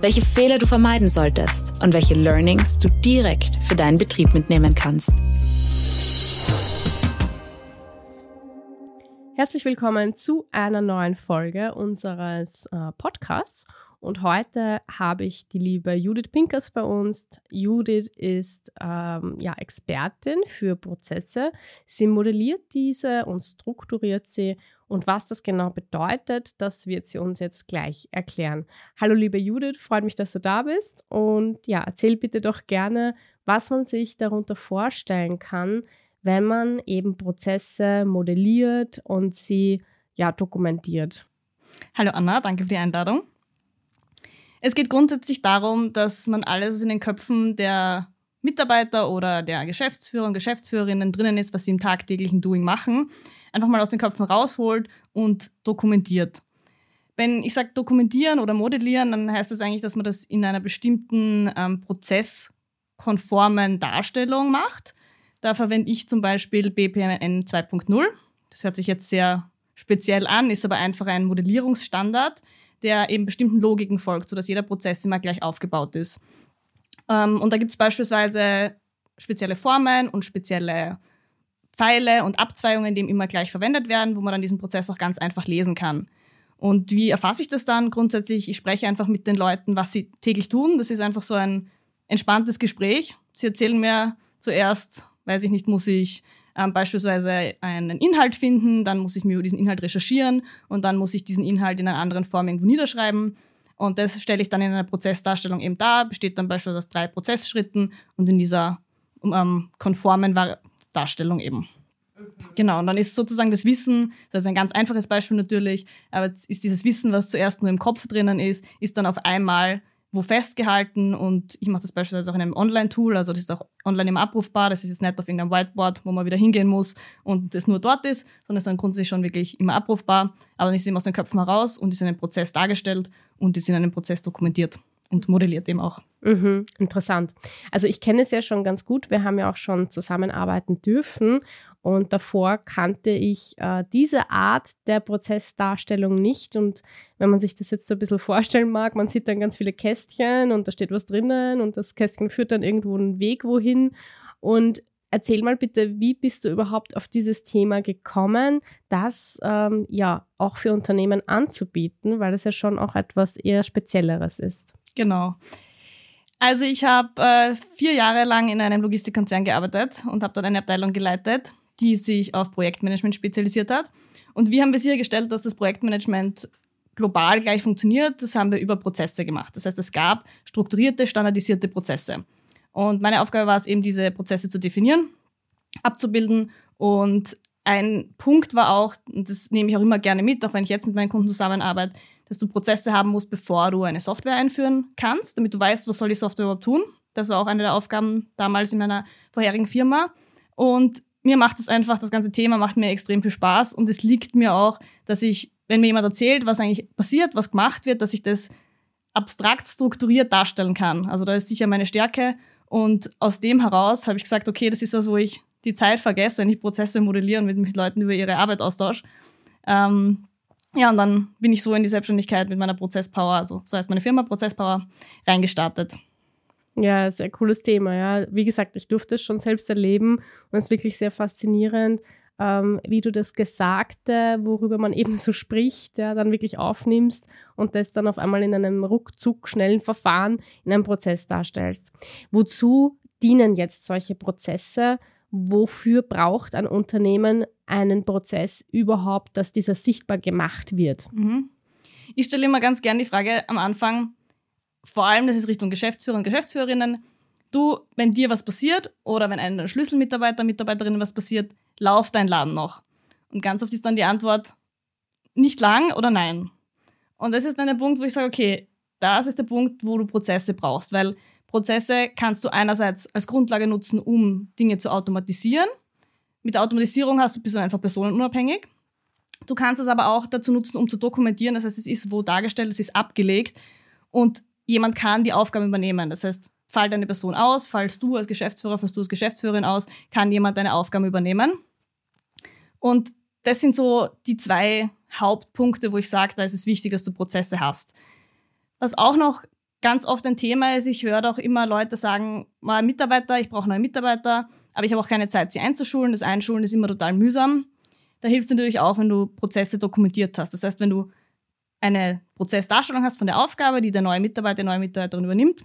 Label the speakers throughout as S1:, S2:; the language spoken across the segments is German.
S1: welche Fehler du vermeiden solltest und welche Learnings du direkt für deinen Betrieb mitnehmen kannst.
S2: Herzlich willkommen zu einer neuen Folge unseres äh, Podcasts. Und heute habe ich die liebe Judith Pinkers bei uns. Judith ist ähm, ja, Expertin für Prozesse. Sie modelliert diese und strukturiert sie. Und was das genau bedeutet, das wird sie uns jetzt gleich erklären. Hallo liebe Judith, freut mich, dass du da bist. Und ja, erzähl bitte doch gerne, was man sich darunter vorstellen kann, wenn man eben Prozesse modelliert und sie ja dokumentiert.
S3: Hallo Anna, danke für die Einladung. Es geht grundsätzlich darum, dass man alles, was in den Köpfen der Mitarbeiter oder der Geschäftsführer und Geschäftsführerinnen drinnen ist, was sie im tagtäglichen Doing machen, einfach mal aus den Köpfen rausholt und dokumentiert. Wenn ich sage dokumentieren oder modellieren, dann heißt das eigentlich, dass man das in einer bestimmten ähm, prozesskonformen Darstellung macht. Da verwende ich zum Beispiel BPMN 2.0. Das hört sich jetzt sehr speziell an, ist aber einfach ein Modellierungsstandard, der eben bestimmten Logiken folgt, sodass jeder Prozess immer gleich aufgebaut ist. Ähm, und da gibt es beispielsweise spezielle Formen und spezielle Pfeile und Abzweigungen, die immer gleich verwendet werden, wo man dann diesen Prozess auch ganz einfach lesen kann. Und wie erfasse ich das dann grundsätzlich? Ich spreche einfach mit den Leuten, was sie täglich tun. Das ist einfach so ein entspanntes Gespräch. Sie erzählen mir zuerst, weiß ich nicht, muss ich ähm, beispielsweise einen Inhalt finden, dann muss ich mir über diesen Inhalt recherchieren und dann muss ich diesen Inhalt in einer anderen Form irgendwo niederschreiben. Und das stelle ich dann in einer Prozessdarstellung eben dar, besteht dann beispielsweise aus drei Prozessschritten und in dieser ähm, konformen Darstellung eben. Genau, und dann ist sozusagen das Wissen, das ist ein ganz einfaches Beispiel natürlich, aber ist dieses Wissen, was zuerst nur im Kopf drinnen ist, ist dann auf einmal wo festgehalten und ich mache das beispielsweise auch in einem Online-Tool, also das ist auch online immer abrufbar, das ist jetzt nicht auf irgendeinem Whiteboard, wo man wieder hingehen muss und das nur dort ist, sondern ist dann grundsätzlich schon wirklich immer abrufbar, aber dann ist es eben aus den Köpfen heraus und ist in einem Prozess dargestellt und ist in einem Prozess dokumentiert und modelliert eben auch.
S2: Mhm, interessant. Also ich kenne es ja schon ganz gut. Wir haben ja auch schon zusammenarbeiten dürfen und davor kannte ich äh, diese Art der Prozessdarstellung nicht. Und wenn man sich das jetzt so ein bisschen vorstellen mag, man sieht dann ganz viele Kästchen und da steht was drinnen und das Kästchen führt dann irgendwo einen Weg wohin. Und erzähl mal bitte, wie bist du überhaupt auf dieses Thema gekommen, das ähm, ja auch für Unternehmen anzubieten, weil es ja schon auch etwas eher Spezielleres ist.
S3: Genau. Also ich habe äh, vier Jahre lang in einem Logistikkonzern gearbeitet und habe dort eine Abteilung geleitet die sich auf Projektmanagement spezialisiert hat. Und wie haben wir sichergestellt, dass das Projektmanagement global gleich funktioniert? Das haben wir über Prozesse gemacht. Das heißt, es gab strukturierte, standardisierte Prozesse. Und meine Aufgabe war es eben, diese Prozesse zu definieren, abzubilden. Und ein Punkt war auch, und das nehme ich auch immer gerne mit, auch wenn ich jetzt mit meinen Kunden zusammenarbeite, dass du Prozesse haben musst, bevor du eine Software einführen kannst, damit du weißt, was soll die Software überhaupt tun. Das war auch eine der Aufgaben damals in meiner vorherigen Firma. Und mir macht es einfach, das ganze Thema macht mir extrem viel Spaß und es liegt mir auch, dass ich, wenn mir jemand erzählt, was eigentlich passiert, was gemacht wird, dass ich das abstrakt strukturiert darstellen kann. Also da ist sicher meine Stärke und aus dem heraus habe ich gesagt, okay, das ist was, wo ich die Zeit vergesse, wenn ich Prozesse modelliere und mit, mit Leuten über ihre Arbeit austausche. Ähm, ja, und dann bin ich so in die Selbstständigkeit mit meiner Prozesspower, also so heißt meine Firma Prozesspower, reingestartet.
S2: Ja, sehr cooles Thema. Ja, wie gesagt, ich durfte es schon selbst erleben und es ist wirklich sehr faszinierend, ähm, wie du das Gesagte, worüber man eben so spricht, ja, dann wirklich aufnimmst und das dann auf einmal in einem ruckzuck schnellen Verfahren in einem Prozess darstellst. Wozu dienen jetzt solche Prozesse? Wofür braucht ein Unternehmen einen Prozess überhaupt, dass dieser sichtbar gemacht wird?
S3: Mhm. Ich stelle immer ganz gern die Frage am Anfang, vor allem, das ist Richtung Geschäftsführer und Geschäftsführerinnen, du, wenn dir was passiert oder wenn einem Schlüsselmitarbeiter, Mitarbeiterinnen was passiert, lauft dein Laden noch? Und ganz oft ist dann die Antwort nicht lang oder nein. Und das ist dann der Punkt, wo ich sage, okay, das ist der Punkt, wo du Prozesse brauchst, weil Prozesse kannst du einerseits als Grundlage nutzen, um Dinge zu automatisieren. Mit der Automatisierung hast du bist du einfach personenunabhängig. Du kannst es aber auch dazu nutzen, um zu dokumentieren. Das heißt, es ist wo dargestellt, es ist abgelegt und jemand kann die Aufgabe übernehmen. Das heißt, fällt eine Person aus, fallst du als Geschäftsführer, fallst du als Geschäftsführerin aus, kann jemand deine Aufgabe übernehmen. Und das sind so die zwei Hauptpunkte, wo ich sage, da ist es wichtig, dass du Prozesse hast. Was auch noch ganz oft ein Thema ist, ich höre auch immer Leute sagen, mal Mitarbeiter, ich brauche neue Mitarbeiter, aber ich habe auch keine Zeit, sie einzuschulen. Das Einschulen ist immer total mühsam. Da hilft es natürlich auch, wenn du Prozesse dokumentiert hast. Das heißt, wenn du eine Prozessdarstellung hast von der Aufgabe, die der neue Mitarbeiter, die neue Mitarbeiterin übernimmt,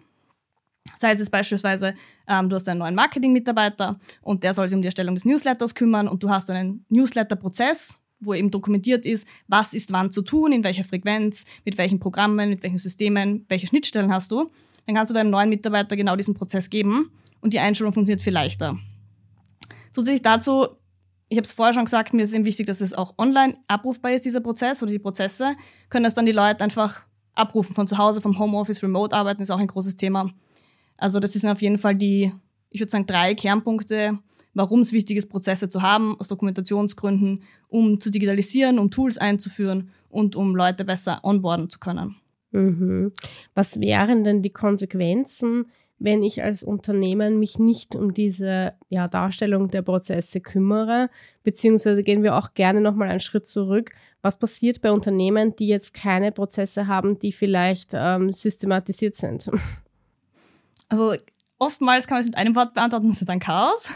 S3: Sei es beispielsweise, ähm, du hast einen neuen Marketing-Mitarbeiter und der soll sich um die Erstellung des Newsletters kümmern und du hast einen Newsletter-Prozess, wo eben dokumentiert ist, was ist wann zu tun, in welcher Frequenz, mit welchen Programmen, mit welchen Systemen, welche Schnittstellen hast du. Dann kannst du deinem neuen Mitarbeiter genau diesen Prozess geben und die Einstellung funktioniert viel leichter. Zusätzlich dazu, ich habe es vorher schon gesagt, mir ist eben wichtig, dass es auch online abrufbar ist, dieser Prozess oder die Prozesse, können das dann die Leute einfach abrufen von zu Hause, vom Homeoffice, Remote arbeiten ist auch ein großes Thema. Also das sind auf jeden Fall die, ich würde sagen, drei Kernpunkte, warum es wichtig ist, Prozesse zu haben, aus Dokumentationsgründen, um zu digitalisieren, um Tools einzuführen und um Leute besser onboarden zu können.
S2: Mhm. Was wären denn die Konsequenzen, wenn ich als Unternehmen mich nicht um diese ja, Darstellung der Prozesse kümmere? Beziehungsweise gehen wir auch gerne nochmal einen Schritt zurück. Was passiert bei Unternehmen, die jetzt keine Prozesse haben, die vielleicht ähm, systematisiert sind?
S3: Also oftmals kann man es mit einem Wort beantworten, das ist dann Chaos.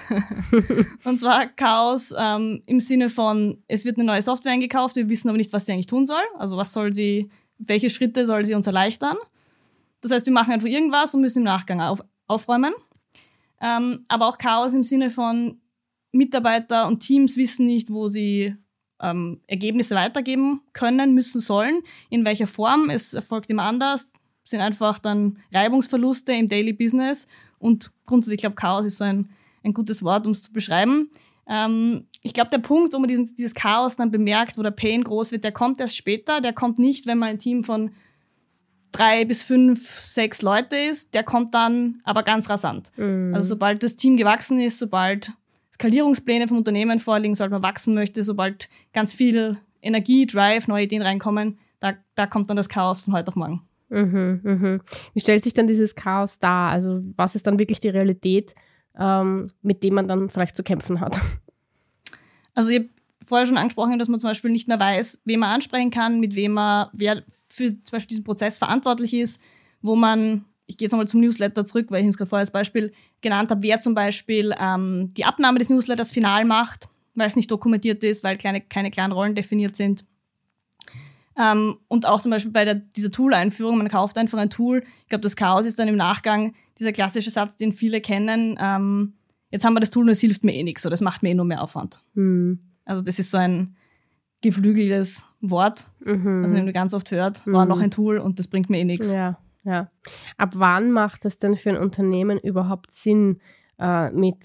S3: und zwar Chaos ähm, im Sinne von, es wird eine neue Software eingekauft, wir wissen aber nicht, was sie eigentlich tun soll. Also was soll sie, welche Schritte soll sie uns erleichtern. Das heißt, wir machen einfach irgendwas und müssen im Nachgang auf, aufräumen. Ähm, aber auch Chaos im Sinne von Mitarbeiter und Teams wissen nicht, wo sie ähm, Ergebnisse weitergeben können, müssen, sollen, in welcher Form. Es erfolgt immer anders sind einfach dann Reibungsverluste im Daily Business und grundsätzlich, ich glaube, Chaos ist so ein, ein gutes Wort, um es zu beschreiben. Ähm, ich glaube, der Punkt, wo man diesen, dieses Chaos dann bemerkt, wo der Pain groß wird, der kommt erst später. Der kommt nicht, wenn man ein Team von drei bis fünf, sechs Leute ist. Der kommt dann aber ganz rasant. Mhm. Also sobald das Team gewachsen ist, sobald Skalierungspläne vom Unternehmen vorliegen, sobald man wachsen möchte, sobald ganz viel Energie, Drive, neue Ideen reinkommen, da, da kommt dann das Chaos von heute auf morgen.
S2: Mhm, mhm. Wie stellt sich dann dieses Chaos dar? Also was ist dann wirklich die Realität, ähm, mit dem man dann vielleicht zu kämpfen hat?
S3: Also ich habe vorher schon angesprochen, dass man zum Beispiel nicht mehr weiß, wen man ansprechen kann, mit wem man, wer für zum Beispiel diesen Prozess verantwortlich ist, wo man, ich gehe jetzt nochmal zum Newsletter zurück, weil ich es gerade vorher als Beispiel genannt habe, wer zum Beispiel ähm, die Abnahme des Newsletters final macht, weil es nicht dokumentiert ist, weil keine, keine klaren Rollen definiert sind ähm, und auch zum Beispiel bei der, dieser Tool-Einführung, man kauft einfach ein Tool. Ich glaube, das Chaos ist dann im Nachgang dieser klassische Satz, den viele kennen. Ähm, jetzt haben wir das Tool und es hilft mir eh nichts oder es macht mir eh nur mehr Aufwand. Mhm. Also das ist so ein geflügeltes Wort, mhm. was man ganz oft hört, war mhm. noch ein Tool und das bringt mir eh nichts.
S2: Ja, ja. Ab wann macht es denn für ein Unternehmen überhaupt Sinn, äh, mit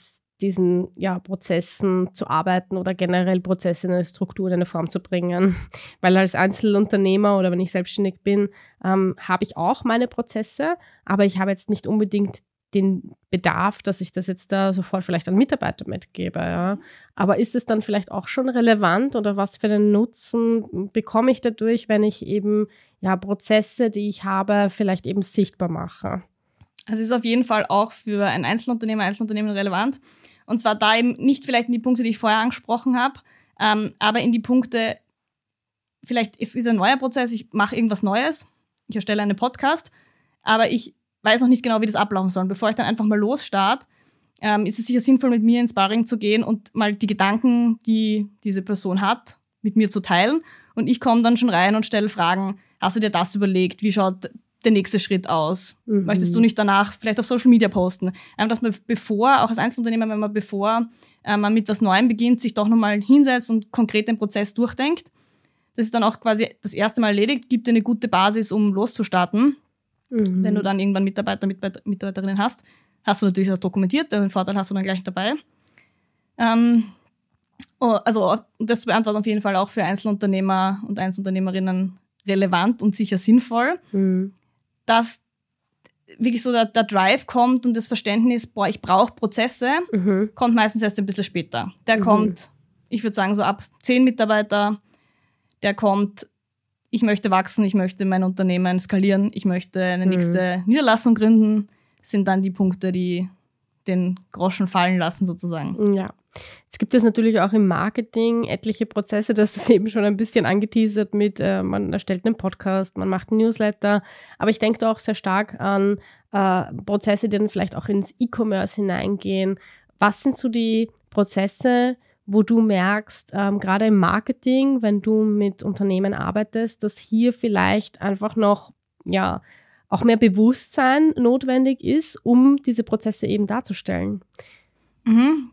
S2: diesen ja, Prozessen zu arbeiten oder generell Prozesse in eine Struktur, in eine Form zu bringen. Weil als Einzelunternehmer oder wenn ich selbstständig bin, ähm, habe ich auch meine Prozesse, aber ich habe jetzt nicht unbedingt den Bedarf, dass ich das jetzt da sofort vielleicht an Mitarbeiter mitgebe. Ja. Aber ist es dann vielleicht auch schon relevant oder was für einen Nutzen bekomme ich dadurch, wenn ich eben ja Prozesse, die ich habe, vielleicht eben sichtbar mache?
S3: Also ist auf jeden Fall auch für ein Einzelunternehmer, Einzelunternehmen relevant. Und zwar da eben nicht vielleicht in die Punkte, die ich vorher angesprochen habe, ähm, aber in die Punkte, vielleicht ist es ein neuer Prozess, ich mache irgendwas Neues, ich erstelle einen Podcast, aber ich weiß noch nicht genau, wie das ablaufen soll. Bevor ich dann einfach mal losstarte, ähm, ist es sicher sinnvoll, mit mir ins Sparring zu gehen und mal die Gedanken, die diese Person hat, mit mir zu teilen. Und ich komme dann schon rein und stelle Fragen, hast du dir das überlegt? Wie schaut der nächste Schritt aus? Mhm. Möchtest du nicht danach vielleicht auf Social Media posten? Ähm, dass man bevor, auch als Einzelunternehmer, wenn man bevor äh, man mit was Neuem beginnt, sich doch nochmal hinsetzt und konkret den Prozess durchdenkt. Das ist dann auch quasi das erste Mal erledigt, gibt dir eine gute Basis, um loszustarten. Mhm. Wenn du dann irgendwann Mitarbeiter, Mitarbeiterinnen hast, hast du natürlich auch dokumentiert, den Vorteil hast du dann gleich dabei. Ähm, oh, also das beantwortet auf jeden Fall auch für Einzelunternehmer und Einzelunternehmerinnen relevant und sicher sinnvoll. Mhm. Dass wirklich so der, der Drive kommt und das Verständnis, boah, ich brauche Prozesse,
S2: Mhm.
S3: kommt meistens erst ein bisschen später. Der
S2: Mhm.
S3: kommt, ich würde sagen, so ab zehn Mitarbeiter, der kommt, ich möchte wachsen, ich möchte mein Unternehmen skalieren, ich möchte eine
S2: Mhm.
S3: nächste Niederlassung gründen, sind dann die Punkte, die den Groschen fallen lassen sozusagen.
S2: Ja. Jetzt gibt es natürlich auch im Marketing etliche Prozesse, das ist eben schon ein bisschen angeteasert mit, äh, man erstellt einen Podcast, man macht einen Newsletter, aber ich denke da auch sehr stark an äh, Prozesse, die dann vielleicht auch ins E-Commerce hineingehen. Was sind so die Prozesse, wo du merkst, ähm, gerade im Marketing, wenn du mit Unternehmen arbeitest, dass hier vielleicht einfach noch, ja, auch mehr Bewusstsein notwendig ist, um diese Prozesse eben darzustellen?
S3: Mhm.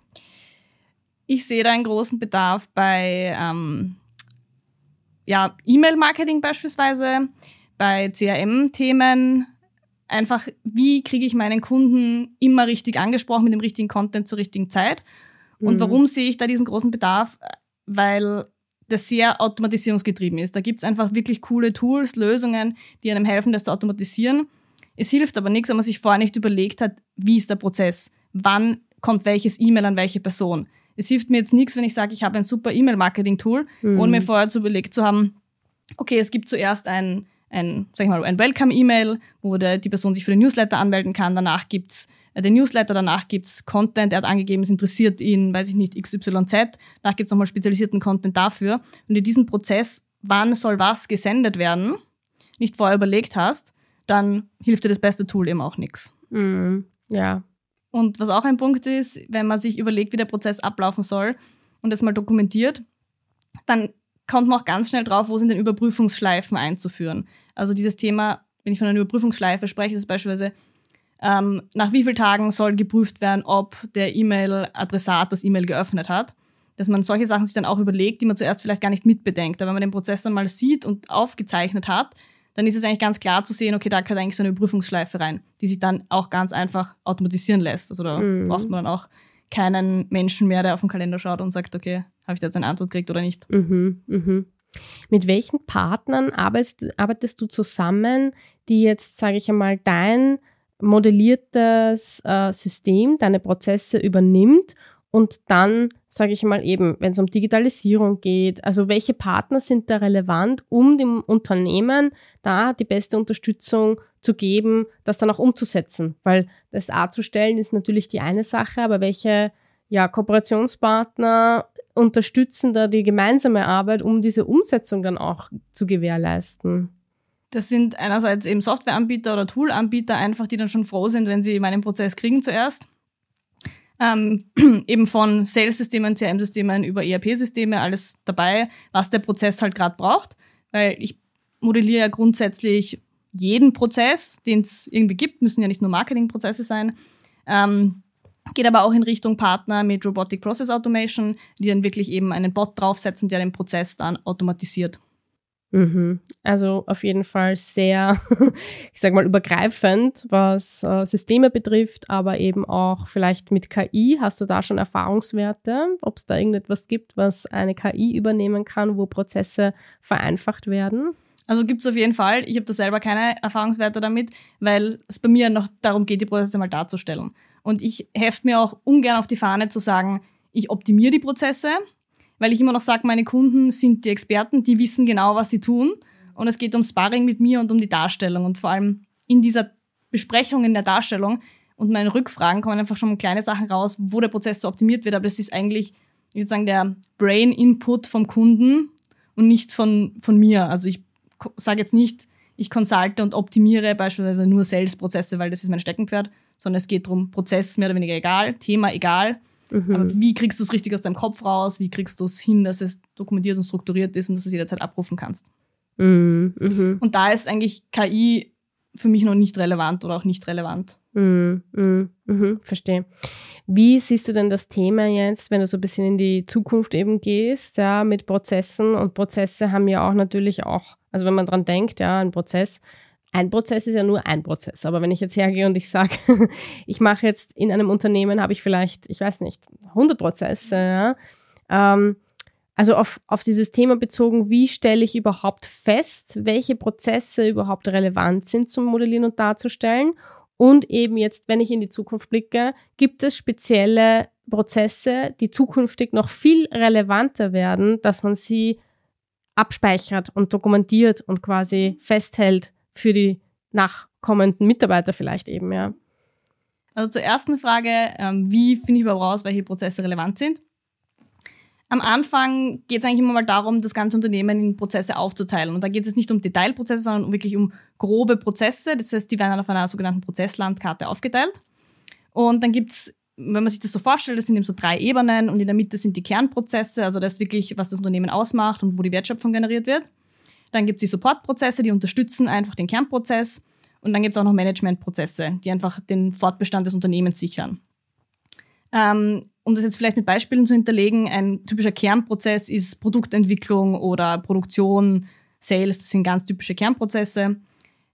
S3: Ich sehe da einen großen Bedarf bei ähm, ja, E-Mail-Marketing beispielsweise, bei CRM-Themen. Einfach, wie kriege ich meinen Kunden immer richtig angesprochen mit dem richtigen Content zur richtigen Zeit? Und
S2: Mhm.
S3: warum sehe ich da diesen großen Bedarf? Weil das sehr automatisierungsgetrieben ist. Da gibt es einfach wirklich coole Tools, Lösungen, die einem helfen, das zu automatisieren. Es hilft aber nichts, wenn man sich vorher nicht überlegt hat, wie ist der Prozess, wann kommt welches E-Mail an welche Person. Es hilft mir jetzt nichts, wenn ich sage, ich habe ein super E-Mail-Marketing-Tool,
S2: Mhm.
S3: ohne mir vorher zu überlegt zu haben, okay, es gibt zuerst ein, ein, sag ich mal, ein Welcome-E-Mail, wo der, die Person sich für den Newsletter anmelden kann. Danach gibt's äh, den Newsletter, danach gibt's Content, er hat angegeben, es interessiert ihn, weiß ich nicht, XYZ. Danach gibt's nochmal spezialisierten Content dafür. Und in diesem Prozess, wann soll was gesendet werden, nicht vorher überlegt hast, dann hilft dir das beste Tool eben auch nichts.
S2: Mhm. Ja.
S3: Und was auch ein Punkt ist, wenn man sich überlegt, wie der Prozess ablaufen soll und das mal dokumentiert, dann kommt man auch ganz schnell drauf, wo sind denn Überprüfungsschleifen einzuführen. Also dieses Thema, wenn ich von einer Überprüfungsschleife spreche, ist beispielsweise, ähm, nach wie vielen Tagen soll geprüft werden, ob der E-Mail-Adressat das E-Mail geöffnet hat. Dass man solche Sachen sich dann auch überlegt, die man zuerst vielleicht gar nicht mitbedenkt. Aber wenn man den Prozess dann mal sieht und aufgezeichnet hat, dann ist es eigentlich ganz klar zu sehen, okay, da gehört eigentlich so eine Überprüfungsschleife rein, die sich dann auch ganz einfach automatisieren lässt. Also da
S2: Mhm.
S3: braucht man dann auch keinen Menschen mehr, der auf den Kalender schaut und sagt, okay, habe ich da jetzt eine Antwort gekriegt oder nicht.
S2: Mhm. Mhm. Mit welchen Partnern arbeitest, arbeitest du zusammen, die jetzt, sage ich einmal, dein modelliertes äh, System, deine Prozesse übernimmt und dann, sage ich mal eben, wenn es um Digitalisierung geht, also welche Partner sind da relevant, um dem Unternehmen da die beste Unterstützung zu geben, das dann auch umzusetzen? Weil das darzustellen ist natürlich die eine Sache, aber welche ja, Kooperationspartner unterstützen da die gemeinsame Arbeit, um diese Umsetzung dann auch zu gewährleisten?
S3: Das sind einerseits eben Softwareanbieter oder Toolanbieter einfach, die dann schon froh sind, wenn sie meinen Prozess kriegen zuerst. Ähm, eben von Sales-Systemen, CRM-Systemen über ERP-Systeme, alles dabei, was der Prozess halt gerade braucht. Weil ich modelliere ja grundsätzlich jeden Prozess, den es irgendwie gibt, müssen ja nicht nur Marketingprozesse sein. Ähm, geht aber auch in Richtung Partner mit Robotic Process Automation, die dann wirklich eben einen Bot draufsetzen, der den Prozess dann automatisiert.
S2: Mhm. Also auf jeden Fall sehr, ich sag mal, übergreifend, was äh, Systeme betrifft, aber eben auch vielleicht mit KI. Hast du da schon Erfahrungswerte, ob es da irgendetwas gibt, was eine KI übernehmen kann, wo Prozesse vereinfacht werden?
S3: Also gibt's auf jeden Fall. Ich habe da selber keine Erfahrungswerte damit, weil es bei mir noch darum geht, die Prozesse mal darzustellen. Und ich heft mir auch ungern auf die Fahne zu sagen, ich optimiere die Prozesse, weil ich immer noch sage, meine Kunden sind die Experten, die wissen genau, was sie tun. Und es geht um Sparring mit mir und um die Darstellung. Und vor allem in dieser Besprechung, in der Darstellung und meinen Rückfragen kommen einfach schon kleine Sachen raus, wo der Prozess so optimiert wird. Aber das ist eigentlich, ich würde sagen, der Brain-Input vom Kunden und nicht von, von mir. Also ich sage jetzt nicht, ich consulte und optimiere beispielsweise nur Sales-Prozesse, weil das ist mein Steckenpferd, sondern es geht darum, Prozess mehr oder weniger egal, Thema egal.
S2: Mhm.
S3: Aber wie kriegst du es richtig aus deinem Kopf raus? Wie kriegst du es hin, dass es dokumentiert und strukturiert ist und dass du es jederzeit abrufen kannst?
S2: Mhm. Mhm.
S3: Und da ist eigentlich KI für mich noch nicht relevant oder auch nicht relevant.
S2: Mhm. Mhm. Mhm. Verstehe. Wie siehst du denn das Thema jetzt, wenn du so ein bisschen in die Zukunft eben gehst, ja, mit Prozessen? Und Prozesse haben ja auch natürlich auch, also wenn man dran denkt, ja, ein Prozess, ein Prozess ist ja nur ein Prozess. Aber wenn ich jetzt hergehe und ich sage, ich mache jetzt in einem Unternehmen, habe ich vielleicht, ich weiß nicht, 100 Prozesse, ja, ähm, also auf, auf dieses Thema bezogen, wie stelle ich überhaupt fest, welche Prozesse überhaupt relevant sind zum Modellieren und Darzustellen. Und eben jetzt, wenn ich in die Zukunft blicke, gibt es spezielle Prozesse, die zukünftig noch viel relevanter werden, dass man sie abspeichert und dokumentiert und quasi festhält für die nachkommenden Mitarbeiter vielleicht eben, ja.
S3: Also zur ersten Frage, ähm, wie finde ich überhaupt raus, welche Prozesse relevant sind? Am Anfang geht es eigentlich immer mal darum, das ganze Unternehmen in Prozesse aufzuteilen. Und da geht es nicht um Detailprozesse, sondern wirklich um grobe Prozesse. Das heißt, die werden auf einer sogenannten Prozesslandkarte aufgeteilt. Und dann gibt es, wenn man sich das so vorstellt, das sind eben so drei Ebenen und in der Mitte sind die Kernprozesse, also das ist wirklich, was das Unternehmen ausmacht und wo die Wertschöpfung generiert wird. Dann gibt es die Supportprozesse, die unterstützen einfach den Kernprozess. Und dann gibt es auch noch Managementprozesse, die einfach den Fortbestand des Unternehmens sichern. Ähm, um das jetzt vielleicht mit Beispielen zu hinterlegen, ein typischer Kernprozess ist Produktentwicklung oder Produktion, Sales, das sind ganz typische Kernprozesse.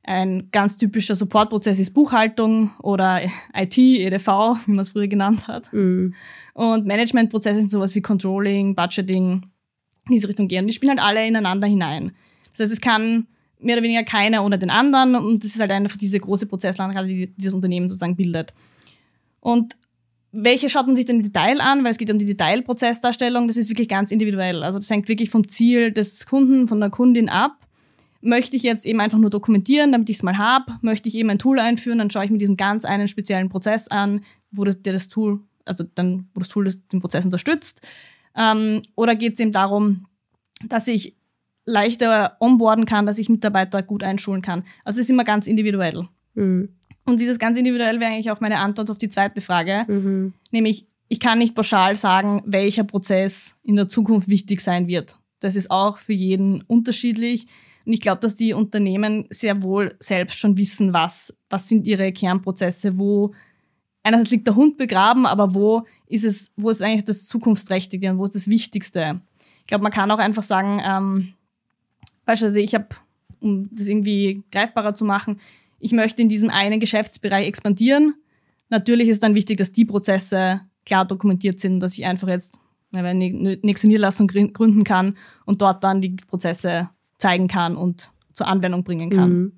S3: Ein ganz typischer Supportprozess ist Buchhaltung oder IT, EDV, wie man es früher genannt hat. Mhm. Und Managementprozesse sind sowas wie Controlling, Budgeting, in diese Richtung gehen. Und die spielen halt alle ineinander hinein. Das heißt, es kann mehr oder weniger keiner ohne den anderen und das ist halt einfach diese große Prozesslandkarte, die dieses Unternehmen sozusagen bildet. Und welche schaut man sich denn im Detail an? Weil es geht um die Detailprozessdarstellung. Das ist wirklich ganz individuell. Also das hängt wirklich vom Ziel des Kunden, von der Kundin ab. Möchte ich jetzt eben einfach nur dokumentieren, damit ich es mal habe? Möchte ich eben ein Tool einführen? Dann schaue ich mir diesen ganz einen speziellen Prozess an, wo das, der das Tool, also dann, wo das Tool das, den Prozess unterstützt. Ähm, oder geht es eben darum, dass ich leichter onboarden kann, dass ich Mitarbeiter gut einschulen kann. Also es ist immer ganz individuell. Mhm. Und dieses ganz individuell wäre eigentlich auch meine Antwort auf die zweite Frage, mhm. nämlich ich kann nicht pauschal sagen, welcher Prozess in der Zukunft wichtig sein wird. Das ist auch für jeden unterschiedlich. Und ich glaube, dass die Unternehmen sehr wohl selbst schon wissen, was, was sind ihre Kernprozesse, wo einerseits liegt der Hund begraben, aber wo ist es, wo ist eigentlich das Zukunftsträchtige und wo ist das Wichtigste? Ich glaube, man kann auch einfach sagen, ähm, beispielsweise ich habe, um das irgendwie greifbarer zu machen, ich möchte in diesem einen Geschäftsbereich expandieren. Natürlich ist dann wichtig, dass die Prozesse klar dokumentiert sind, dass ich einfach jetzt eine nächste Niederlassung gründen kann und dort dann die Prozesse zeigen kann und zur Anwendung bringen kann. Mhm.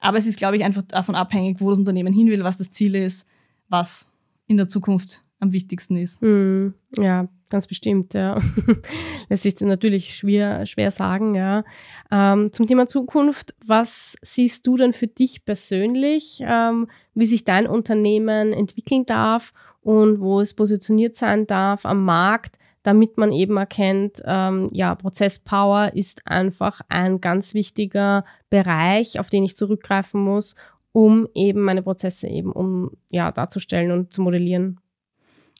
S3: Aber es ist, glaube ich, einfach davon abhängig, wo das Unternehmen hin will, was das Ziel ist, was in der Zukunft am wichtigsten ist.
S2: Mhm. Ja, ganz bestimmt, ja. Lässt sich natürlich schwer, schwer sagen, ja. Ähm, zum Thema Zukunft, was siehst du denn für dich persönlich, ähm, wie sich dein Unternehmen entwickeln darf und wo es positioniert sein darf am Markt, damit man eben erkennt, ähm, ja, Prozesspower ist einfach ein ganz wichtiger Bereich, auf den ich zurückgreifen muss, um eben meine Prozesse eben um ja darzustellen und zu modellieren.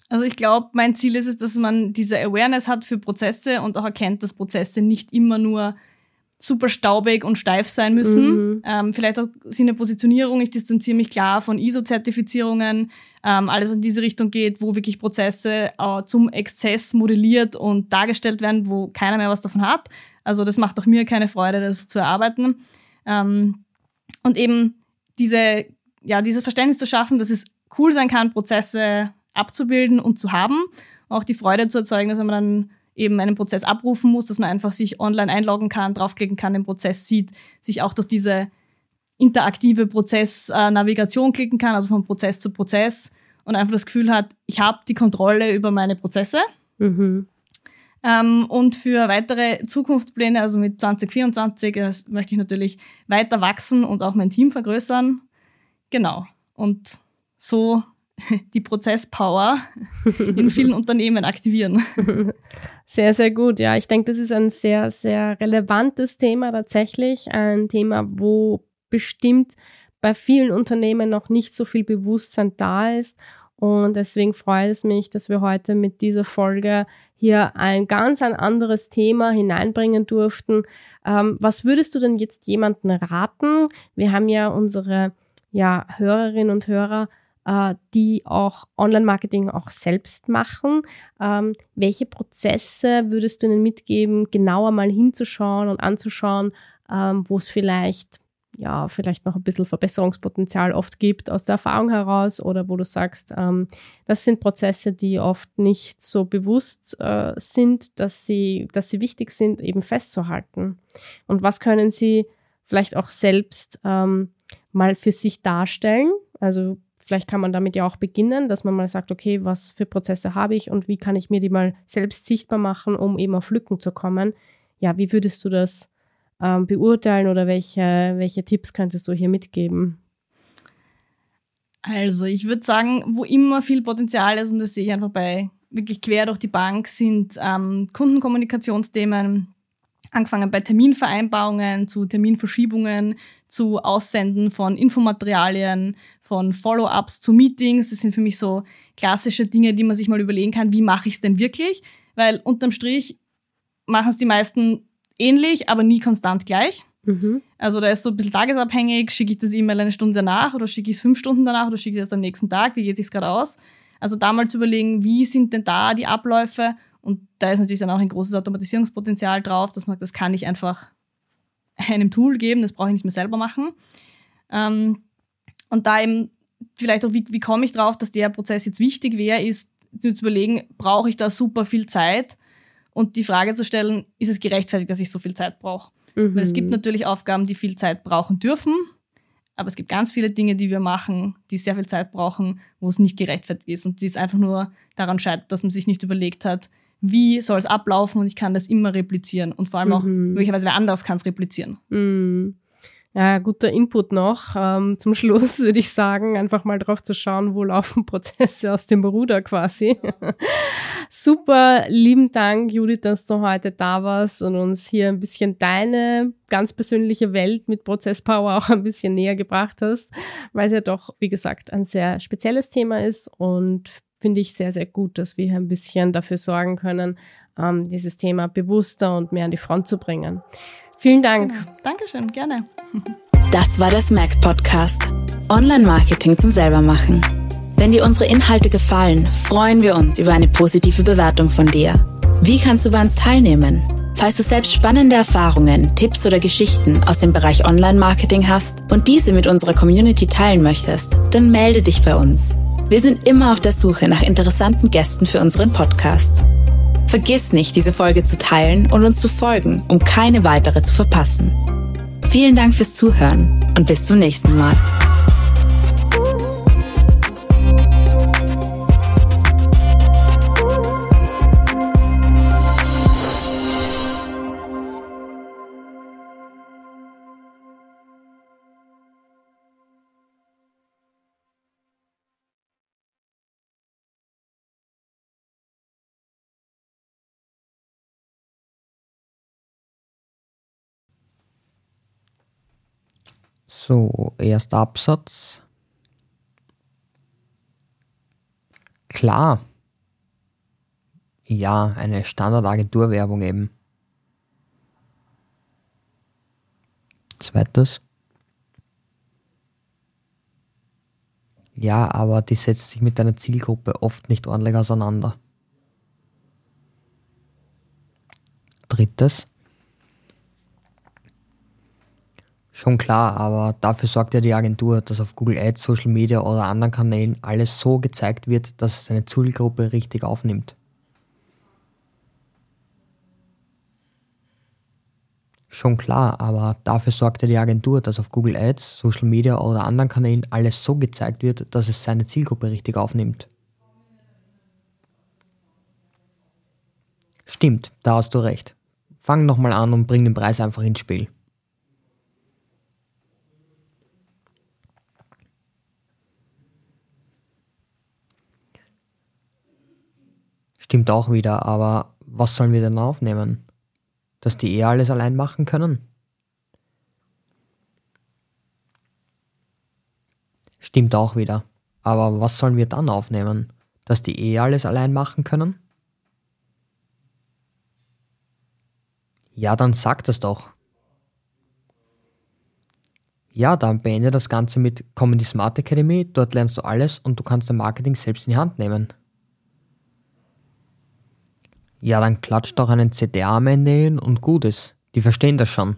S3: Also ich glaube, mein Ziel ist es, dass man diese Awareness hat für Prozesse und auch erkennt, dass Prozesse nicht immer nur super staubig und steif sein müssen. Mhm. Ähm, vielleicht auch Sinne Positionierung. Ich distanziere mich klar von ISO-Zertifizierungen. Ähm, alles in diese Richtung geht, wo wirklich Prozesse äh, zum Exzess modelliert und dargestellt werden, wo keiner mehr was davon hat. Also das macht auch mir keine Freude, das zu erarbeiten. Ähm, und eben diese, ja, dieses Verständnis zu schaffen, dass es cool sein kann, Prozesse abzubilden und zu haben. Auch die Freude zu erzeugen, dass man dann eben einen Prozess abrufen muss, dass man einfach sich online einloggen kann, draufklicken kann, den Prozess sieht, sich auch durch diese interaktive Prozessnavigation klicken kann, also von Prozess zu Prozess und einfach das Gefühl hat, ich habe die Kontrolle über meine Prozesse. Mhm. Ähm, und für weitere Zukunftspläne, also mit 2024, äh, möchte ich natürlich weiter wachsen und auch mein Team vergrößern. Genau. Und so die Prozesspower in vielen Unternehmen aktivieren.
S2: Sehr, sehr gut. Ja, ich denke, das ist ein sehr, sehr relevantes Thema tatsächlich. Ein Thema, wo bestimmt bei vielen Unternehmen noch nicht so viel Bewusstsein da ist. Und deswegen freut es mich, dass wir heute mit dieser Folge hier ein ganz ein anderes Thema hineinbringen durften. Ähm, was würdest du denn jetzt jemanden raten? Wir haben ja unsere ja, Hörerinnen und Hörer die auch Online-Marketing auch selbst machen. Ähm, welche Prozesse würdest du ihnen mitgeben, genauer mal hinzuschauen und anzuschauen, ähm, wo es vielleicht ja, vielleicht noch ein bisschen Verbesserungspotenzial oft gibt aus der Erfahrung heraus oder wo du sagst, ähm, das sind Prozesse, die oft nicht so bewusst äh, sind, dass sie, dass sie wichtig sind, eben festzuhalten. Und was können sie vielleicht auch selbst ähm, mal für sich darstellen? Also vielleicht kann man damit ja auch beginnen, dass man mal sagt, okay, was für Prozesse habe ich und wie kann ich mir die mal selbst sichtbar machen, um eben auf Lücken zu kommen. Ja, wie würdest du das ähm, beurteilen oder welche, welche Tipps könntest du hier mitgeben?
S3: Also ich würde sagen, wo immer viel Potenzial ist, und das sehe ich einfach bei wirklich quer durch die Bank, sind ähm, Kundenkommunikationsthemen, angefangen bei Terminvereinbarungen, zu Terminverschiebungen, zu Aussenden von Infomaterialien, von Follow-ups zu Meetings. Das sind für mich so klassische Dinge, die man sich mal überlegen kann, wie mache ich es denn wirklich? Weil unterm Strich machen es die meisten ähnlich, aber nie konstant gleich. Mhm. Also da ist so ein bisschen tagesabhängig, schicke ich das E-Mail eine Stunde danach oder schicke ich es fünf Stunden danach oder schicke ich es am nächsten Tag, wie geht es sich gerade aus? Also da mal zu überlegen, wie sind denn da die Abläufe und da ist natürlich dann auch ein großes Automatisierungspotenzial drauf, dass man das kann ich einfach einem Tool geben, das brauche ich nicht mehr selber machen. Ähm, und da eben vielleicht auch, wie, wie komme ich drauf, dass der Prozess jetzt wichtig wäre, ist zu überlegen, brauche ich da super viel Zeit und die Frage zu stellen, ist es gerechtfertigt, dass ich so viel Zeit brauche? Mhm. Weil es gibt natürlich Aufgaben, die viel Zeit brauchen dürfen, aber es gibt ganz viele Dinge, die wir machen, die sehr viel Zeit brauchen, wo es nicht gerechtfertigt ist und die es einfach nur daran scheitert, dass man sich nicht überlegt hat, wie soll es ablaufen und ich kann das immer replizieren und vor allem auch mhm. möglicherweise wer anders kann es replizieren.
S2: Mhm. Ja, guter Input noch. Ähm, zum Schluss würde ich sagen, einfach mal drauf zu schauen, wo laufen Prozesse aus dem Ruder quasi. Super, lieben Dank, Judith, dass du heute da warst und uns hier ein bisschen deine ganz persönliche Welt mit Prozesspower auch ein bisschen näher gebracht hast, weil es ja doch, wie gesagt, ein sehr spezielles Thema ist und finde ich sehr, sehr gut, dass wir hier ein bisschen dafür sorgen können, ähm, dieses Thema bewusster und mehr an die Front zu bringen. Vielen Dank. Genau.
S3: Dankeschön, gerne.
S1: Das war der Smack Podcast. Online-Marketing zum Selbermachen. Wenn dir unsere Inhalte gefallen, freuen wir uns über eine positive Bewertung von dir. Wie kannst du bei uns teilnehmen? Falls du selbst spannende Erfahrungen, Tipps oder Geschichten aus dem Bereich Online-Marketing hast und diese mit unserer Community teilen möchtest, dann melde dich bei uns. Wir sind immer auf der Suche nach interessanten Gästen für unseren Podcast. Vergiss nicht, diese Folge zu teilen und uns zu folgen, um keine weitere zu verpassen. Vielen Dank fürs Zuhören und bis zum nächsten Mal.
S4: So, erster Absatz. Klar. Ja, eine Standardagenturwerbung eben. Zweites. Ja, aber die setzt sich mit deiner Zielgruppe oft nicht ordentlich auseinander. Drittes. Schon klar, aber dafür sorgt ja die Agentur, dass auf Google Ads, Social Media oder anderen Kanälen alles so gezeigt wird, dass es seine Zielgruppe richtig aufnimmt. Schon klar, aber dafür sorgt ja die Agentur, dass auf Google Ads, Social Media oder anderen Kanälen alles so gezeigt wird, dass es seine Zielgruppe richtig aufnimmt. Stimmt, da hast du recht. Fang nochmal an und bring den Preis einfach ins Spiel. Stimmt auch wieder, aber was sollen wir denn aufnehmen? Dass die eh alles allein machen können? Stimmt auch wieder. Aber was sollen wir dann aufnehmen? Dass die eh alles allein machen können? Ja, dann sag das doch. Ja, dann beende das Ganze mit Komm in die Smart Academy, dort lernst du alles und du kannst dein Marketing selbst in die Hand nehmen. Ja, dann klatscht doch einen CTA am Ende und gut ist. Die verstehen das schon.